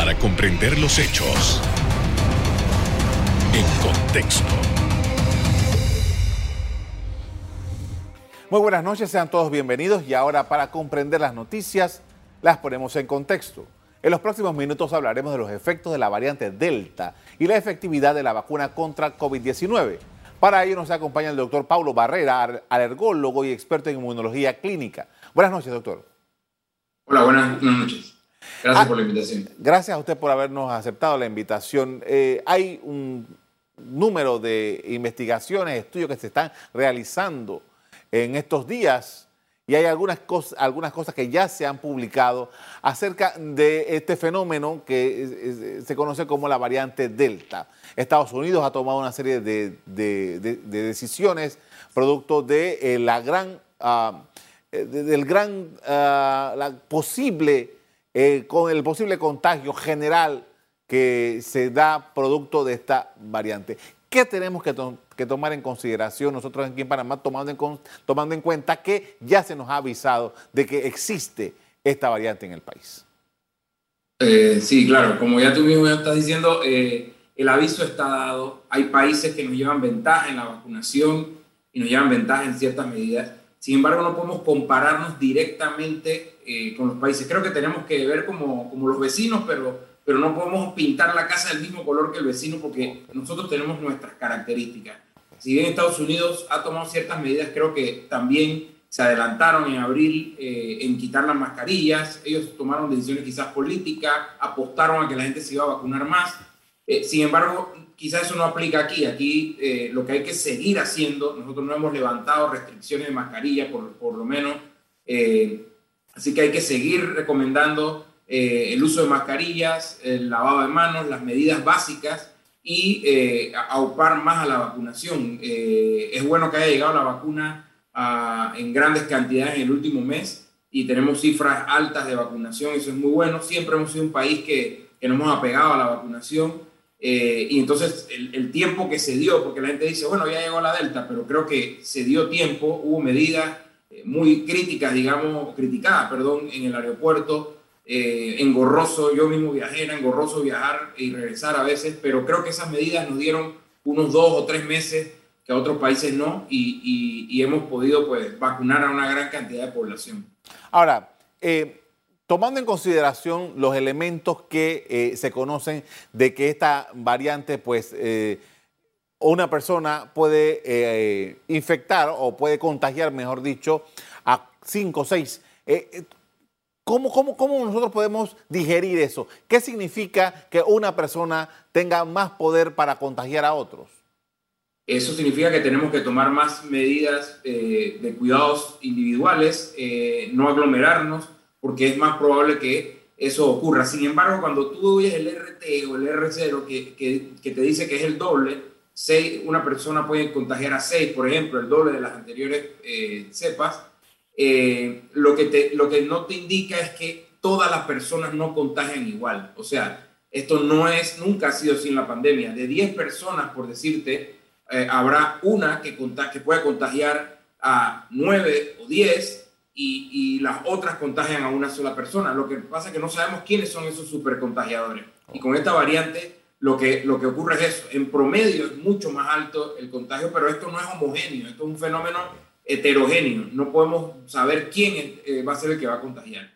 para comprender los hechos en contexto. Muy buenas noches, sean todos bienvenidos y ahora para comprender las noticias las ponemos en contexto. En los próximos minutos hablaremos de los efectos de la variante Delta y la efectividad de la vacuna contra COVID-19. Para ello nos acompaña el doctor Paulo Barrera, alergólogo y experto en inmunología clínica. Buenas noches, doctor. Hola, buenas, noches. Gracias ah, por la invitación. Gracias a usted por habernos aceptado la invitación. Eh, hay un número de investigaciones, estudios que se están realizando en estos días y hay algunas cosas, algunas cosas que ya se han publicado acerca de este fenómeno que se conoce como la variante Delta. Estados Unidos ha tomado una serie de, decisiones producto de eh, la gran, ah, eh, del gran, ah, la posible, eh, con el posible contagio general que se da producto de esta variante. ¿Qué tenemos que, tomar en consideración nosotros aquí en Panamá, tomando en, tomando en cuenta que ya se nos ha avisado de que existe esta variante en el país? Eh, sí, claro, como ya tú mismo estás diciendo, eh, el aviso está dado. Hay países que nos llevan ventaja en la vacunación y nos llevan ventaja en ciertas medidas. Sin embargo, no podemos compararnos directamente eh, con los países. Creo que tenemos que ver como, como los vecinos, pero pero no podemos pintar la casa del mismo color que el vecino porque nosotros tenemos nuestras características. Si bien Estados Unidos ha tomado ciertas medidas, creo que también se adelantaron en abril eh, en quitar las mascarillas, ellos tomaron decisiones quizás políticas, apostaron a que la gente se iba a vacunar más. Eh, sin embargo, quizás eso no aplica aquí. Aquí eh, lo que hay que seguir haciendo, nosotros no hemos levantado restricciones de mascarilla por, por lo menos, así que hay que seguir recomendando eh, el uso de mascarillas, el lavado de manos, las medidas básicas y eh, aupar más a la vacunación. Eh, es bueno que haya llegado la vacuna en grandes cantidades en el último mes y tenemos cifras altas de vacunación, eso es muy bueno. Siempre hemos sido un país que, que nos hemos apegado a la vacunación y entonces el, el, tiempo que se dio, porque la gente dice, bueno, ya llegó la Delta, pero creo que se dio tiempo, hubo medidas muy críticas, digamos, criticadas, perdón, en el aeropuerto eh, engorroso, yo mismo viajé, engorroso viajar y regresar a veces, pero creo que esas medidas nos dieron unos dos o tres meses que a otros países no y, hemos podido pues vacunar a una gran cantidad de población. Ahora, eh, tomando en consideración los elementos que eh, se conocen de que esta variante pues una persona puede infectar o puede contagiar, mejor dicho, a cinco o seis. ¿Cómo, cómo, nosotros podemos digerir eso? ¿Qué significa que una persona tenga más poder para contagiar a otros? Eso significa que tenemos que tomar más medidas eh, de cuidados individuales, eh, no aglomerarnos, porque es más probable que eso ocurra. Sin embargo, cuando tú oyes el RT o el R0 que, que, te dice que es el doble, seis, una persona puede contagiar a seis, por ejemplo, el doble de las anteriores eh, cepas, eh, lo, que te, lo que no te indica es que todas las personas no contagian igual. O sea, esto no es, nunca ha sido en la pandemia. De 10 personas, por decirte, eh, habrá una que, que puede contagiar a 9 o 10 y, y, las otras contagian a una sola persona. Lo que pasa es que no sabemos quiénes son esos supercontagiadores. Y con esta variante, lo que, lo que ocurre es eso. En promedio es mucho más alto el contagio, pero esto no es homogéneo. Esto es un fenómeno heterogéneo. No podemos saber quién eh, va a ser el que va a contagiar.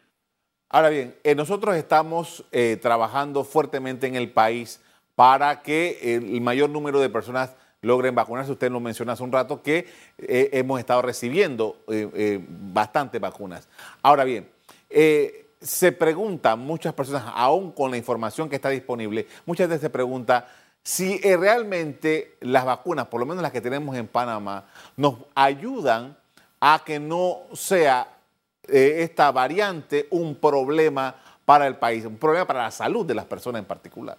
Ahora bien, eh, nosotros estamos eh, trabajando fuertemente en el país para que el mayor número de personas logren vacunarse. Usted lo mencionó hace un rato que hemos estado recibiendo bastantes vacunas. Ahora bien, se preguntan muchas personas, aún con la información que está disponible, muchas veces se pregunta si eh, realmente las vacunas, por lo menos las que tenemos en Panamá, nos ayudan a que no sea eh, esta variante un problema para el país, un problema para la salud de las personas en particular.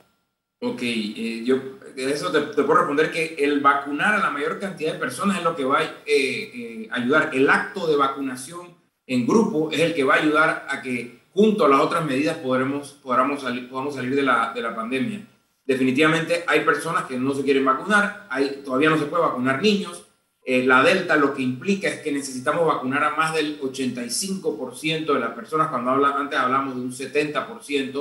Ok, eh, yo eso te, puedo responder que el vacunar a la mayor cantidad de personas es lo que va a ayudar. El acto de vacunación en grupo es el que va a ayudar a que junto a las otras medidas podremos, podamos, salir, podamos salir de la, de la pandemia definitivamente hay personas que no se quieren vacunar, hay, todavía no se puede vacunar niños. Eh, la Delta lo que implica es que necesitamos vacunar a más del 85% de las personas, cuando habla, antes hablamos de un 70%,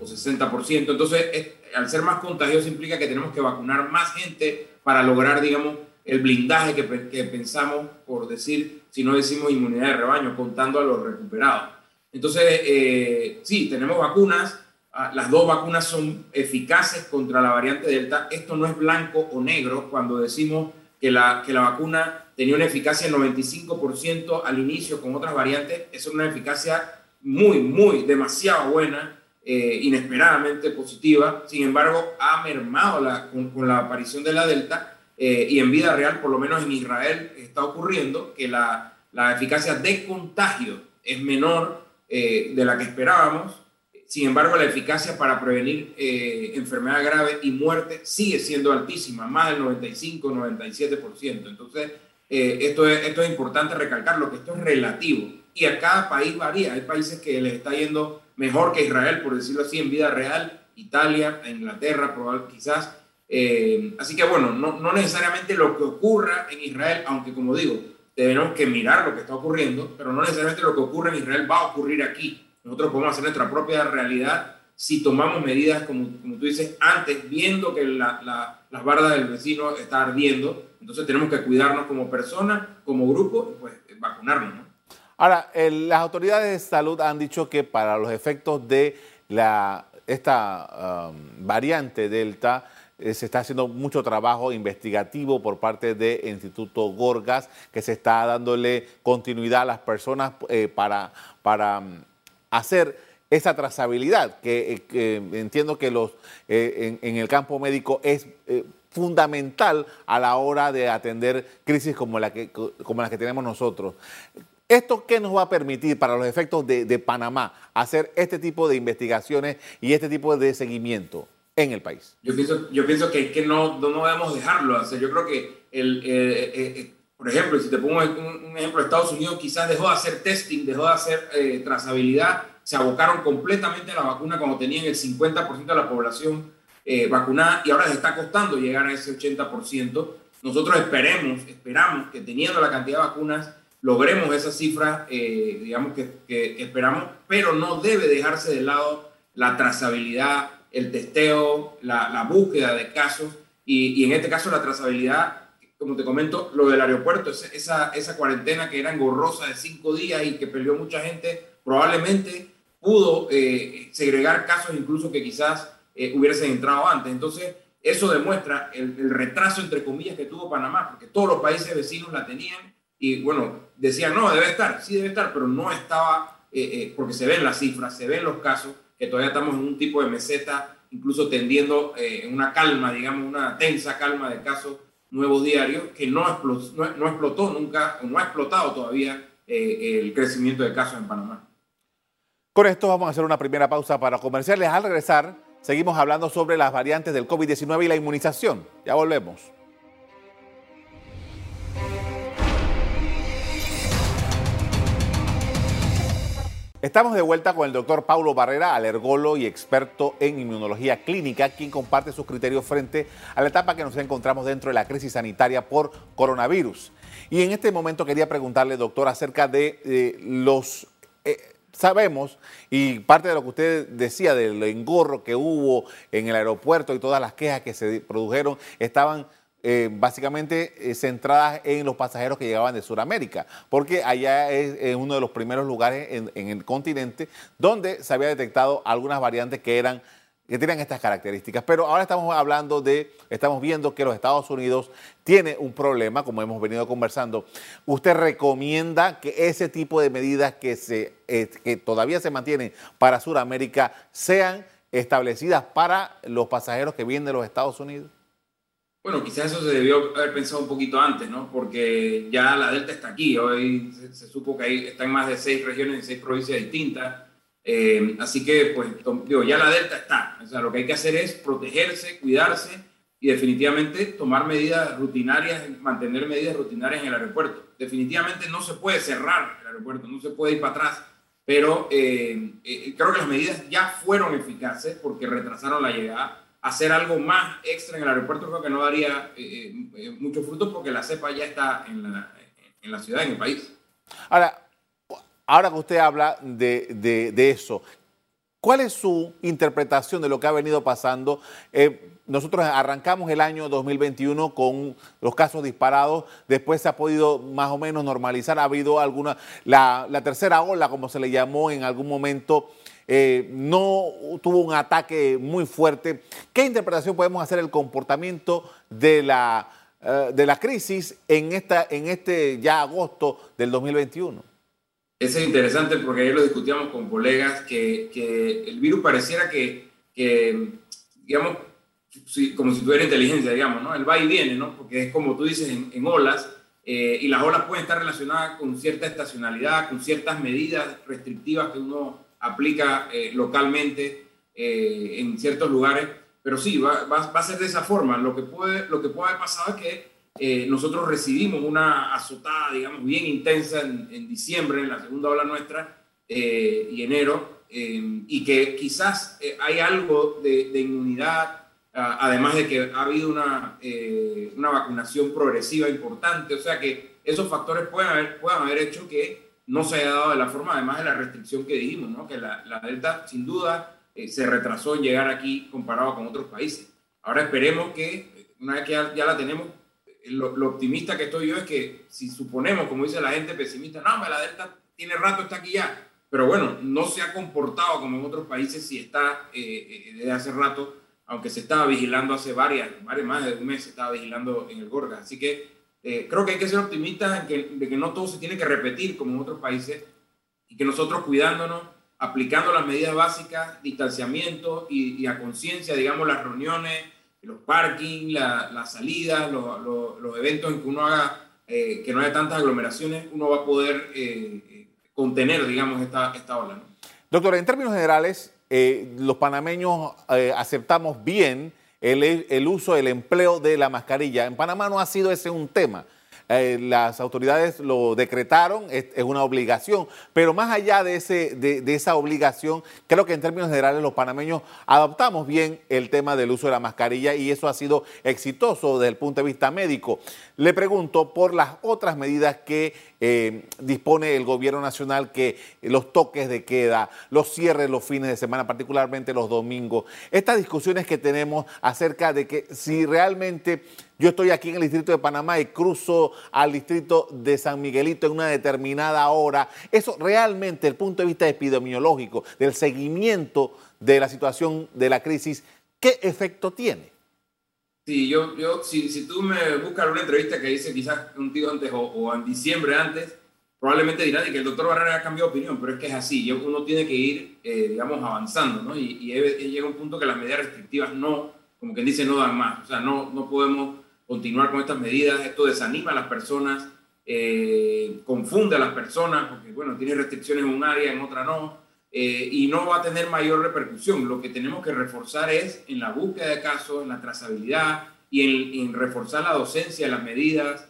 o 60%. Entonces, al ser más contagioso implica que tenemos que vacunar más gente para lograr, digamos, el blindaje que, que pensamos, por decir, si no decimos inmunidad de rebaño, contando a los recuperados. Entonces, eh, sí, tenemos vacunas, ah, las dos vacunas son eficaces contra la variante Delta. Esto no es blanco o negro cuando decimos que la, que la vacuna tenía una eficacia del 95% al inicio con otras variantes. Es una eficacia muy, muy, demasiado buena, eh, inesperadamente positiva. Sin embargo, ha mermado la, con, la aparición de la Delta eh, y en vida real, por lo menos en Israel, está ocurriendo que la, la eficacia de contagio es menor eh, de la que esperábamos. Sin embargo, la eficacia para prevenir eh, enfermedad grave y muerte sigue siendo altísima, más del 95-97%. Entonces, eh, esto, es, esto es importante recalcarlo, que esto es relativo y a cada país varía. Hay países que les está yendo mejor que Israel, por decirlo así, en vida real, Italia, Inglaterra, probablemente quizás. así que bueno, no, no necesariamente lo que ocurra en Israel, aunque como digo, tenemos que mirar lo que está ocurriendo, pero no necesariamente lo que ocurre en Israel va a ocurrir aquí. Nosotros podemos hacer nuestra propia realidad si tomamos medidas, como, como tú dices, antes, viendo que la, la, las bardas del vecino está ardiendo. Entonces tenemos que cuidarnos como personas, como grupo, pues vacunarnos. ¿no? Ahora, las autoridades de salud han dicho que para los efectos de la, esta um, variante Delta, se está haciendo mucho trabajo investigativo por parte del Instituto Gorgas, que se está dándole continuidad a las personas eh, para, para mm, hacer esa trazabilidad, que, eh, entiendo que los, en, el campo médico es fundamental a la hora de atender crisis como la que, como la que tenemos nosotros. ¿Esto qué nos va a permitir para los efectos de Panamá hacer este tipo de investigaciones y este tipo de seguimiento? En el país. Yo pienso, yo pienso que, no, no debemos dejarlo hacer. Yo creo que, el, eh, eh, eh, por ejemplo, si te pongo un, ejemplo, Estados Unidos quizás dejó de hacer testing, dejó de hacer trazabilidad, se abocaron completamente a la vacuna cuando tenían el 50% de la población vacunada y ahora les está costando llegar a ese 80%. Nosotros esperemos, esperamos que teniendo la cantidad de vacunas logremos esa cifra, digamos, que, que esperamos, pero no debe dejarse de lado la trazabilidad, el testeo, la, búsqueda de casos y, en este caso la trazabilidad, como te comento, lo del aeropuerto, esa, cuarentena que era engorrosa de cinco días y que perdió mucha gente, probablemente pudo eh, segregar casos incluso que quizás eh, hubiesen entrado antes. Entonces, eso demuestra el, retraso, entre comillas, que tuvo Panamá, porque todos los países vecinos la tenían y, bueno, decían, no, debe estar, sí debe estar, pero no estaba, eh, porque se ven las cifras, se ven los casos, que todavía estamos en un tipo de meseta, incluso tendiendo eh, en una calma, digamos, una tensa calma de casos nuevos diarios, que no explotó, nunca, o no ha explotado todavía eh, el crecimiento de casos en Panamá. Con esto vamos a hacer una primera pausa para comerciales. Al regresar, seguimos hablando sobre las variantes del COVID-19 y la inmunización. Ya volvemos. Estamos de vuelta con el doctor Paulo Barrera, alergólogo y experto en inmunología clínica, quien comparte sus criterios frente a la etapa que nos encontramos dentro de la crisis sanitaria por coronavirus. Y en este momento quería preguntarle, doctor, acerca de los... Eh, sabemos, y parte de lo que usted decía del engorro que hubo en el aeropuerto y todas las quejas que se produjeron, estaban eh, básicamente eh, centradas en los pasajeros que llegaban de Sudamérica, porque allá es, uno de los primeros lugares en, el continente donde se había detectado algunas variantes que eran que tenían estas características. Pero ahora estamos hablando de, estamos viendo que los Estados Unidos tiene un problema, como hemos venido conversando. ¿Usted recomienda que ese tipo de medidas que, se, eh, que todavía se mantienen para Sudamérica sean establecidas para los pasajeros que vienen de los Estados Unidos? Bueno, quizás eso se debió haber pensado un poquito antes, ¿no? Porque ya la Delta está aquí. Hoy se, supo que hay, está en más de seis regiones, en seis provincias distintas. Eh, así que, pues, digo, ya la Delta está. O sea, lo que hay que hacer es protegerse, cuidarse y definitivamente tomar medidas rutinarias, mantener medidas rutinarias en el aeropuerto. Definitivamente no se puede cerrar el aeropuerto, no se puede ir para atrás. Pero eh, eh, creo que las medidas ya fueron eficaces porque retrasaron la llegada hacer algo más extra en el aeropuerto creo que no daría eh, eh, eh, mucho fruto porque la cepa ya está en la, en la, ciudad, en el país. Ahora, ahora que usted habla de, de, eso, ¿Cuál es su interpretación de lo que ha venido pasando? Eh, nosotros arrancamos el año 2021 con los casos disparados, después se ha podido más o menos normalizar, ha habido alguna, la, tercera ola, como se le llamó en algún momento, eh, no tuvo un ataque muy fuerte. ¿Qué interpretación podemos hacer del comportamiento de la, eh, de la crisis en, esta, en este ya agosto del 2021? Eso es interesante porque ayer lo discutíamos con colegas que, que el virus pareciera que, que digamos, como si tuviera inteligencia, digamos, ¿no? El va y viene, ¿no? Porque es como tú dices, en, olas, eh, y las olas pueden estar relacionadas con cierta estacionalidad, con ciertas medidas restrictivas que uno aplica eh, localmente eh, en ciertos lugares, pero sí, va, va, va, a ser de esa forma. Lo que puede, lo que puede haber pasado es que nosotros recibimos una azotada, digamos, bien intensa en, en diciembre, en la segunda ola nuestra, y enero, y que quizás hay algo de, inmunidad además de que ha habido una, eh, una vacunación progresiva importante, o sea que esos factores pueden haber, pueden haber hecho que no se haya dado de la forma, además de la restricción que dijimos, ¿no? que la, la Delta sin duda eh, se retrasó en llegar aquí comparado con otros países. Ahora esperemos que, una vez que ya, la tenemos, eh, lo, optimista que estoy yo es que si suponemos, como dice la gente pesimista, no, la Delta tiene rato, está aquí ya, pero bueno, no se ha comportado como en otros países, si está desde hace rato aunque se estaba vigilando hace varias, varias más de un mes, se estaba vigilando en el Gorga. Así que eh, creo que hay que ser optimistas que, de que no todo se tiene que repetir como en otros países y que nosotros cuidándonos, aplicando las medidas básicas, distanciamiento y, a conciencia, digamos, las reuniones, los parkings, las la salidas, los eventos en que uno haga, eh, que no haya tantas aglomeraciones, uno va a poder eh, contener, digamos, esta, esta ola. Doctor, en términos generales, eh, los panameños eh, aceptamos bien el, uso, el empleo de la mascarilla. En Panamá no ha sido ese un tema. Eh, las autoridades lo decretaron, es, una obligación, pero más allá de, ese, de, esa obligación, creo que en términos generales los panameños adoptamos bien el tema del uso de la mascarilla y eso ha sido exitoso desde el punto de vista médico. Le pregunto por las otras medidas que eh, dispone el gobierno nacional, que los toques de queda, los cierres los fines de semana, particularmente los domingos, estas discusiones que tenemos acerca de que si realmente yo estoy aquí en el distrito de Panamá y cruzo al distrito de San Miguelito en una determinada hora. Eso realmente, desde el punto de vista epidemiológico, del seguimiento de la situación de la crisis, ¿qué efecto tiene? Sí, yo, yo si, si tú me buscas una entrevista que hice quizás un tío antes o, en diciembre antes, probablemente dirán que el doctor Barrera ha cambiado de opinión, pero es que es así, uno tiene que ir, eh, digamos, avanzando, ¿no? Y, y, llega un punto que las medidas restrictivas no, como quien dice, no dan más, o sea, no, no podemos continuar con estas medidas. Esto desanima a las personas, eh, confunde a las personas, porque, bueno, tiene restricciones en un área, en otra no, eh, y no va a tener mayor repercusión. Lo que tenemos que reforzar es en la búsqueda de casos, en la trazabilidad y en, reforzar la docencia las medidas,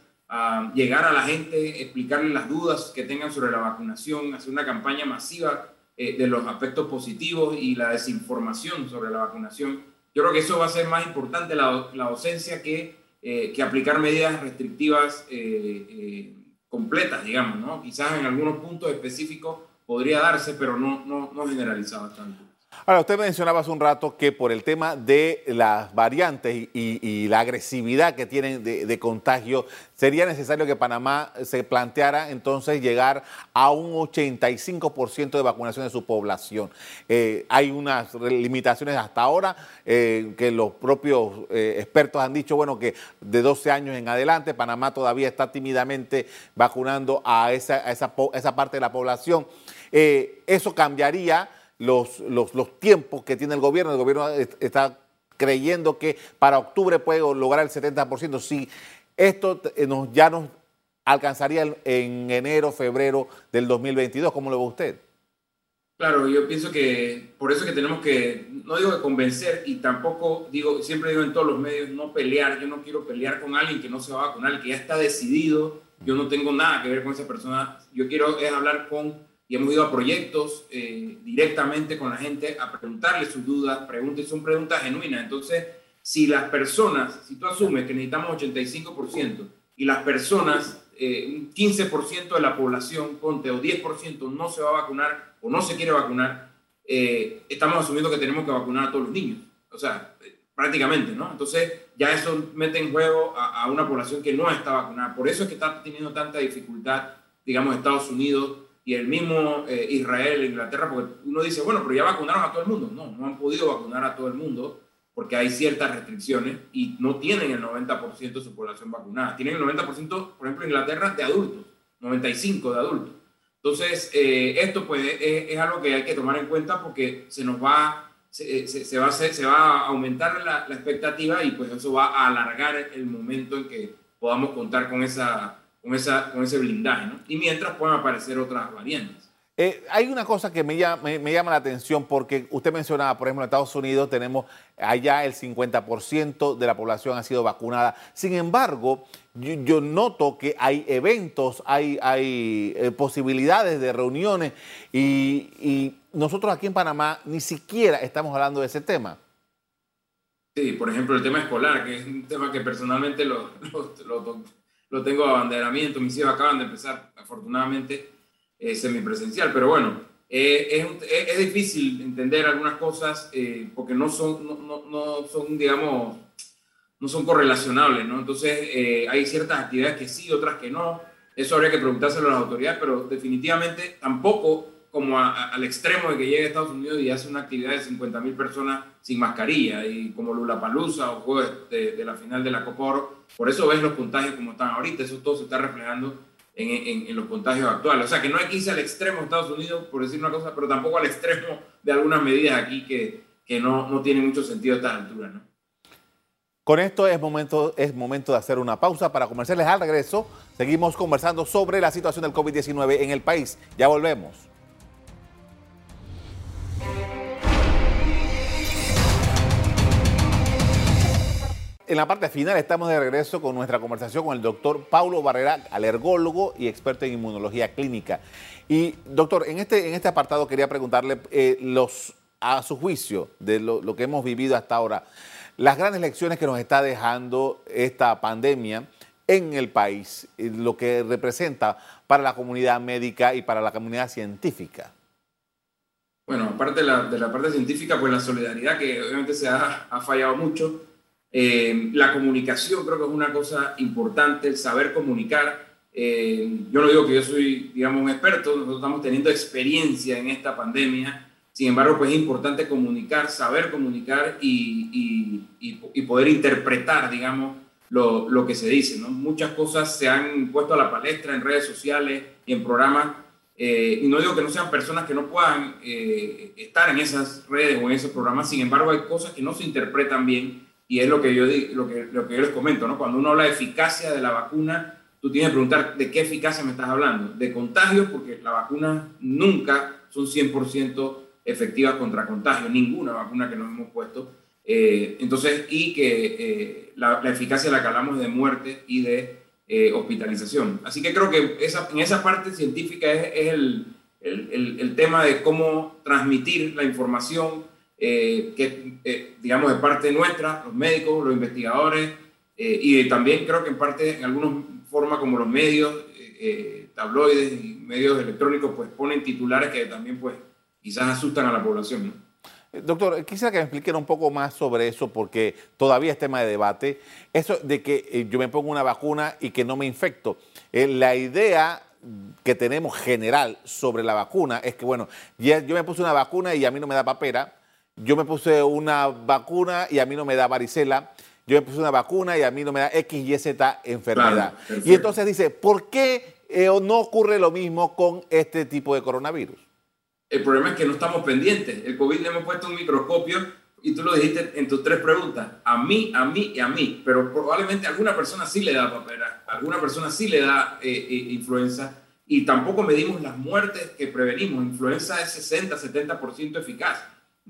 llegar a la gente, explicarles las dudas que tengan sobre la vacunación, hacer una campaña masiva eh, de los aspectos positivos y la desinformación sobre la vacunación. Yo creo que eso va a ser más importante la, la docencia que eh, que aplicar medidas restrictivas completas, digamos, ¿no? Quizás en algunos puntos específicos podría darse, pero no, no, no generalizado tanto. Ahora, usted mencionaba hace un rato que por el tema de las variantes y, la agresividad que tienen de, contagio, sería necesario que Panamá se planteara entonces llegar a un 85% de vacunación de su población. Eh, hay unas limitaciones hasta ahora eh, que los propios eh, expertos han dicho, bueno, que de 12 años en adelante Panamá todavía está tímidamente vacunando a esa, esa, a esa parte de la población. eso cambiaría los, los, los tiempos que tiene el gobierno. El gobierno está creyendo que para octubre puede lograr el 70%. Si esto eh, nos, ya nos alcanzaría en enero, febrero del 2022, ¿cómo lo ve usted? Claro, yo pienso que por eso que tenemos que, no digo que convencer y tampoco digo, siempre digo en todos los medios, no pelear, yo no quiero pelear con alguien que no se va a vacunar, que ya está decidido, yo no tengo nada que ver con esa persona, yo quiero es hablar con y hemos ido a proyectos eh, directamente con la gente a preguntarle sus dudas, preguntas, son preguntas genuinas. Entonces, si las personas, si tú asumes que necesitamos 85% y las personas, eh, un 15% de la población, ponte, o 10% no se va a vacunar o no se quiere vacunar, eh, estamos asumiendo que tenemos que vacunar a todos los niños. O sea, prácticamente, ¿no? Entonces ya eso mete en juego a, una población que no está vacunada. Por eso es que está teniendo tanta dificultad, digamos, Estados Unidos y el mismo eh, Israel, Inglaterra, porque uno dice, bueno, pero ya vacunaron a todo el mundo. No, no han podido vacunar a todo el mundo porque hay ciertas restricciones y no tienen el 90% de su población vacunada. Tienen el 90%, por ejemplo, Inglaterra, de adultos, 95% de adultos. Entonces, eh, esto pues es, algo que hay que tomar en cuenta porque se nos va, se, se, va, a se va a aumentar la, la, expectativa y pues eso va a alargar el momento en que podamos contar con, esa, con, esa, con ese blindaje, ¿no? Y mientras puedan aparecer otras variantes. Eh, hay una cosa que me llama, me, llama, la atención porque usted mencionaba, por ejemplo, en Estados Unidos tenemos allá el 50% de la población ha sido vacunada. Sin embargo, yo, noto que hay eventos, hay, hay eh, posibilidades de reuniones y, nosotros aquí en Panamá ni siquiera estamos hablando de ese tema. Sí, por ejemplo, el tema escolar, que es un tema que personalmente lo, lo, lo tengo abanderamiento. Mis hijos acaban de empezar, afortunadamente eh, semipresencial. Pero bueno, eh, es, es, difícil entender algunas cosas eh, porque no son, no, no, son, digamos, no son correlacionables, ¿no? Entonces, hay ciertas actividades que sí, otras que no. Eso habría que preguntárselo a las autoridades, pero definitivamente tampoco como al extremo de que llegue a Estados Unidos y hace una actividad de 50 mil personas sin mascarilla, y como Lula Palusa o jueves de, la final de la Copa Oro. Por eso ves los contagios como están ahorita, eso todo se está reflejando en, los contagios actuales. O sea, que no hay que irse al extremo de Estados Unidos, por decir una cosa, pero tampoco al extremo de algunas medidas aquí que, que no, no tienen mucho sentido a esta altura, ¿no? Con esto es momento, es momento de hacer una pausa para comerciales al regreso. Seguimos conversando sobre la situación del COVID-19 en el país. Ya volvemos. En la parte final estamos de regreso con nuestra conversación con el doctor Paulo Barrera, alergólogo y experto en inmunología clínica. Y doctor, en este, en este apartado quería preguntarle eh, a su juicio de lo, que hemos vivido hasta ahora, las grandes lecciones que nos está dejando esta pandemia en el país, lo que representa para la comunidad médica y para la comunidad científica. Bueno, aparte de la, de la parte científica, pues la solidaridad que obviamente se ha, ha fallado mucho eh, la comunicación creo que es una cosa importante, el saber comunicar. Eh, yo no digo que yo soy, digamos, un experto, nosotros estamos teniendo experiencia en esta pandemia, sin embargo, pues es importante comunicar, saber comunicar y, y, poder interpretar, digamos, lo, lo, que se dice. ¿no? Muchas cosas se han puesto a la palestra en redes sociales y en programas, eh, y no digo que no sean personas que no puedan estar en esas redes o en esos programas, sin embargo, hay cosas que no se interpretan bien y es lo que yo, lo que, yo les comento, ¿no? Cuando uno habla de eficacia de la vacuna, tú tienes que preguntar de qué eficacia me estás hablando. De contagios, porque las vacunas nunca son 100% efectivas contra contagio, ninguna vacuna que nos hemos puesto. Eh, entonces, y que eh, la, eficacia la que de muerte y de eh, hospitalización. Así que creo que esa, en esa parte científica es, es el, el, el, tema de cómo transmitir la información eh, que, eh, digamos, de parte nuestra, los médicos, los investigadores, eh, y también creo que en parte, en alguna forma, como los medios, tabloides y medios electrónicos, pues ponen titulares que también, pues, quizás asustan a la población. Doctor, quisiera que me explicara un poco más sobre eso, porque todavía es tema de debate. Eso de que yo me pongo una vacuna y que no me infecto. la idea que tenemos general sobre la vacuna es que, bueno, yo me puse una vacuna y a mí no me da papera, yo me puse una vacuna y a mí no me da varicela, yo me puse una vacuna y a mí no me da X, Y, Z enfermedad. y entonces dice, ¿por qué eh, no ocurre lo mismo con este tipo de coronavirus? El problema es que no estamos pendientes. El COVID le hemos puesto un microscopio y tú lo dijiste en tus tres preguntas, a mí, a mí y a mí, pero probablemente a alguna persona sí le da papera, a alguna persona sí le da eh, eh, influenza y tampoco medimos las muertes que prevenimos. Influenza es 60, 70% eficaz.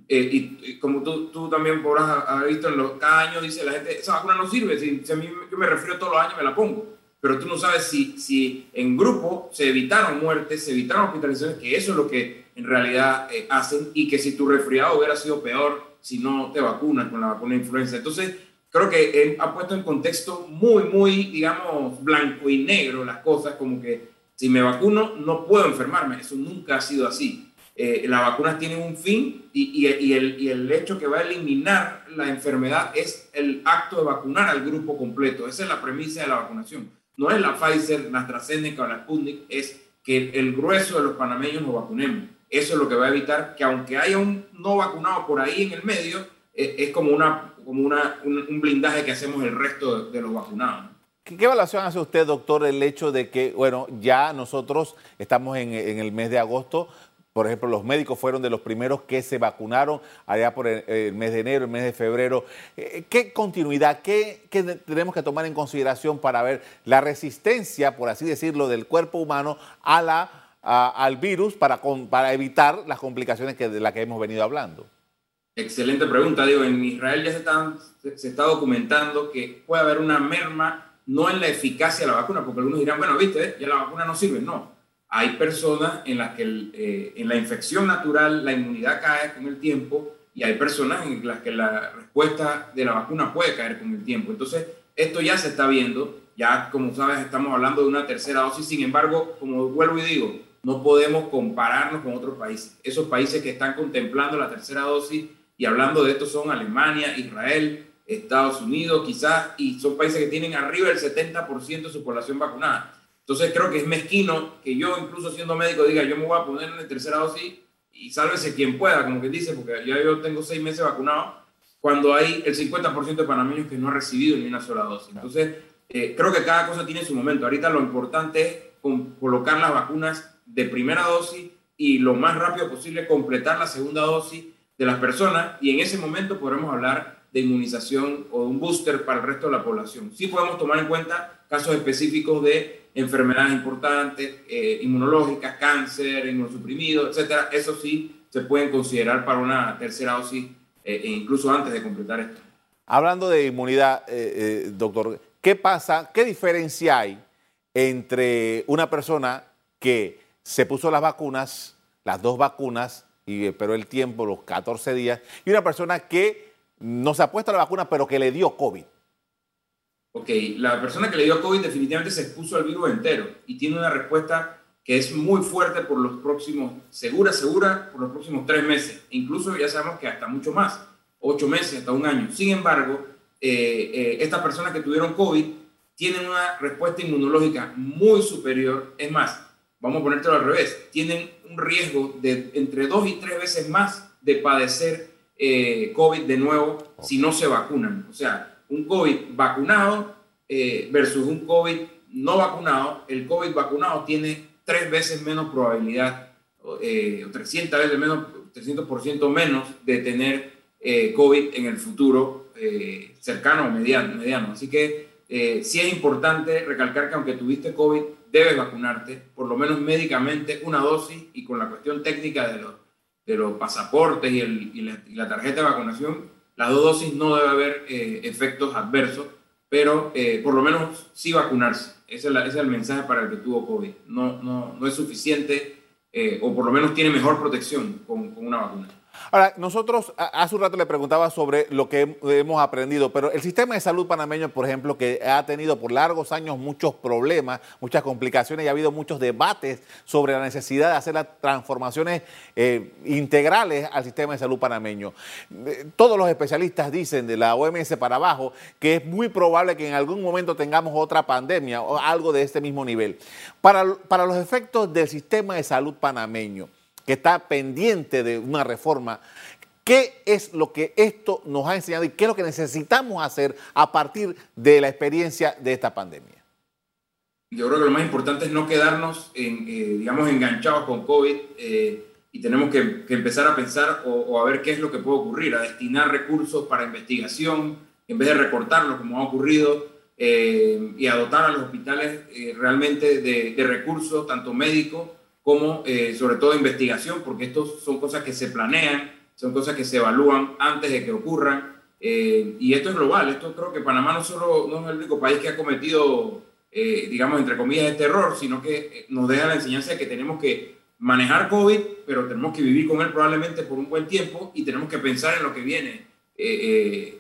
Eh, y, como tú, tú también podrás haber visto, en los, cada año dice la gente, esa vacuna no sirve, si, a mí yo me refiero todos los años, me la pongo. Pero tú no sabes si, si en grupo se evitaron muertes, se evitaron hospitalizaciones, que eso es lo que en realidad eh, hacen, y que si tu resfriado hubiera sido peor si no te vacunas con la vacuna de influenza. Entonces, creo que él ha puesto en contexto muy, muy, digamos, blanco y negro las cosas, como que si me vacuno no puedo enfermarme. Eso nunca ha sido así. Eh, las vacunas tienen un fin y, el, hecho que va a eliminar la enfermedad es el acto de vacunar al grupo completo. Esa es la premisa de la vacunación. No es la Pfizer, la AstraZeneca o la Sputnik, es que el grueso de los panameños nos vacunemos. Eso es lo que va a evitar que aunque haya un no vacunado por ahí en el medio, eh, es como, una, un, blindaje que hacemos el resto de, los vacunados. ¿Qué, evaluación hace usted, doctor, el hecho de que, bueno, ya nosotros estamos en el mes de agosto, por ejemplo, los médicos fueron de los primeros que se vacunaron allá por el, mes de enero, el mes de febrero. Eh, ¿Qué continuidad, qué, tenemos que tomar en consideración para ver la resistencia, por así decirlo, del cuerpo humano a la, al virus para, para evitar las complicaciones que, de las que hemos venido hablando? Excelente pregunta. Digo, en Israel ya se, se está documentando que puede haber una merma no en la eficacia de la vacuna, porque algunos dirán, bueno, viste, ya la vacuna no sirve. No, hay personas en las que eh, en la infección natural la inmunidad cae con el tiempo y hay personas en las que la respuesta de la vacuna puede caer con el tiempo. Entonces, esto ya se está viendo, ya como sabes estamos hablando de una tercera dosis, sin embargo, como vuelvo y digo, no podemos compararnos con otros países. Esos países que están contemplando la tercera dosis y hablando de esto son Alemania, Israel, Estados Unidos quizás, y son países que tienen arriba del 70% de su población vacunada. Entonces creo que es mezquino que yo, incluso siendo médico, diga yo me voy a poner en la tercera dosis y sálvese quien pueda, como que dice, porque ya yo tengo seis meses vacunado, cuando hay el 50% de panameños que no ha recibido ni una sola dosis. Entonces, eh, creo que cada cosa tiene su momento. Ahorita lo importante es colocar las vacunas de primera dosis y lo más rápido posible completar la segunda dosis de las personas y en ese momento podremos hablar de inmunización o de un booster para el resto de la población. Sí podemos tomar en cuenta casos específicos de enfermedades importantes, eh, inmunológicas, cáncer, inmunosuprimido, etcétera. Eso sí se pueden considerar para una tercera dosis eh, e incluso antes de completar esto. Hablando de inmunidad, eh, doctor, ¿qué pasa, qué diferencia hay entre una persona que se puso las vacunas, las dos vacunas, y esperó el tiempo, los 14 días, y una persona que no se ha puesto la vacuna, pero que le dio COVID? Ok, la persona que le dio COVID definitivamente se expuso al virus entero y tiene una respuesta que es muy fuerte por los próximos, segura, segura, por los próximos tres meses. Incluso ya sabemos que hasta mucho más, ocho meses, hasta un año. Sin embargo, eh, eh, estas personas que tuvieron COVID tienen una respuesta inmunológica muy superior. Es más, vamos a ponértelo al revés, tienen un riesgo de entre dos y tres veces más de padecer eh, COVID de nuevo si no se vacunan. O sea, un COVID vacunado eh, versus un COVID no vacunado, el COVID vacunado tiene tres veces menos probabilidad, eh, o 300 veces menos, 300% menos de tener eh, COVID en el futuro cercano o mediano, mediano. Así que sí es importante recalcar que aunque tuviste COVID, debes vacunarte, por lo menos médicamente, una dosis y con la cuestión técnica de los, de los pasaportes y, el, y la tarjeta de vacunación, las dos dosis no debe haber eh, efectos adversos, pero eh, por lo menos sí vacunarse. Ese es, el mensaje para el que tuvo COVID. No, no, no es suficiente, eh, o por lo menos tiene mejor protección con una vacuna. Ahora, nosotros hace un rato le preguntaba sobre lo que hemos aprendido, pero el sistema de salud panameño, por ejemplo, que ha tenido por largos años muchos problemas, muchas complicaciones y ha habido muchos debates sobre la necesidad de hacer las transformaciones eh, integrales al sistema de salud panameño. Eh, todos los especialistas dicen de la OMS para abajo que es muy probable que en algún momento tengamos otra pandemia o algo de este mismo nivel. Para, para los efectos del sistema de salud panameño, que está pendiente de una reforma. ¿Qué es lo que esto nos ha enseñado y qué es lo que necesitamos hacer a partir de la experiencia de esta pandemia? Yo creo que lo más importante es no quedarnos, eh, digamos, enganchados con COVID eh, y tenemos que, empezar a pensar o, a ver qué es lo que puede ocurrir, a destinar recursos para investigación en vez de recortarlo como ha ocurrido eh, y a dotar a los hospitales realmente de recursos, tanto médicos como eh, sobre todo investigación, porque estos son cosas que se planean, son cosas que se evalúan antes de que ocurran. Eh, y esto es global, esto creo que Panamá no solo no es el único país que ha cometido, eh, digamos, entre comillas, este error, sino que nos deja la enseñanza de que tenemos que manejar COVID, pero tenemos que vivir con él probablemente por un buen tiempo y tenemos que pensar en lo que viene.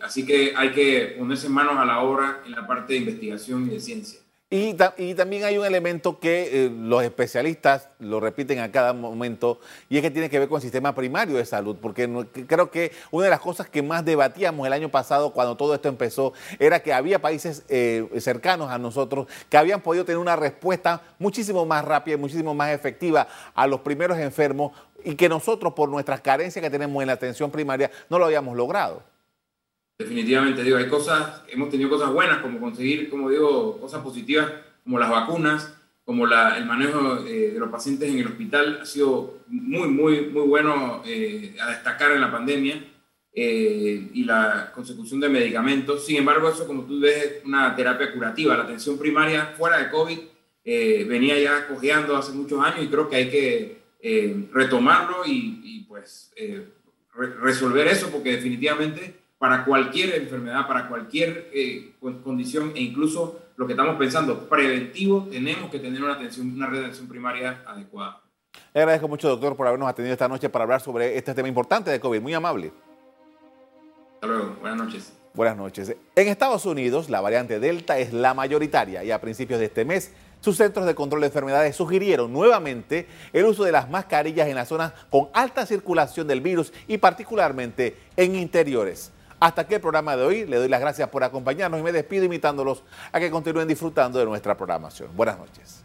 así que hay que ponerse manos a la obra en la parte de investigación y de ciencia. Y, también hay un elemento que eh, los especialistas lo repiten a cada momento y es que tiene que ver con el sistema primario de salud, porque creo que una de las cosas que más debatíamos el año pasado cuando todo esto empezó era que había países eh, cercanos a nosotros que habían podido tener una respuesta muchísimo más rápida y muchísimo más efectiva a los primeros enfermos y que nosotros por nuestras carencias que tenemos en la atención primaria no lo habíamos logrado. Definitivamente, digo, hay cosas, hemos tenido cosas buenas, como conseguir, como digo, cosas positivas, como las vacunas, como el manejo eh, de los pacientes en el hospital, ha sido muy, muy, muy bueno eh, a destacar en la pandemia eh, y la consecución de medicamentos. Sin embargo, eso, como tú ves, es una terapia curativa. La atención primaria fuera de COVID venía ya cojeando hace muchos años y creo que hay que retomarlo y pues resolver eso, porque definitivamente para cualquier enfermedad, para cualquier eh, condición e incluso lo que estamos pensando, preventivo, tenemos que tener una, atención, una red de atención primaria adecuada. Le agradezco mucho, doctor, por habernos atendido esta noche para hablar sobre este tema importante de COVID. Muy amable. Hasta luego. Buenas noches. Buenas noches. En Estados Unidos, la variante Delta es la mayoritaria y a principios de este mes, sus centros de control de enfermedades sugirieron nuevamente el uso de las mascarillas en las zonas con alta circulación del virus y particularmente en interiores. Hasta aquí el programa de hoy. Le doy las gracias por acompañarnos y me despido invitándolos a que continúen disfrutando de nuestra programación. Buenas noches.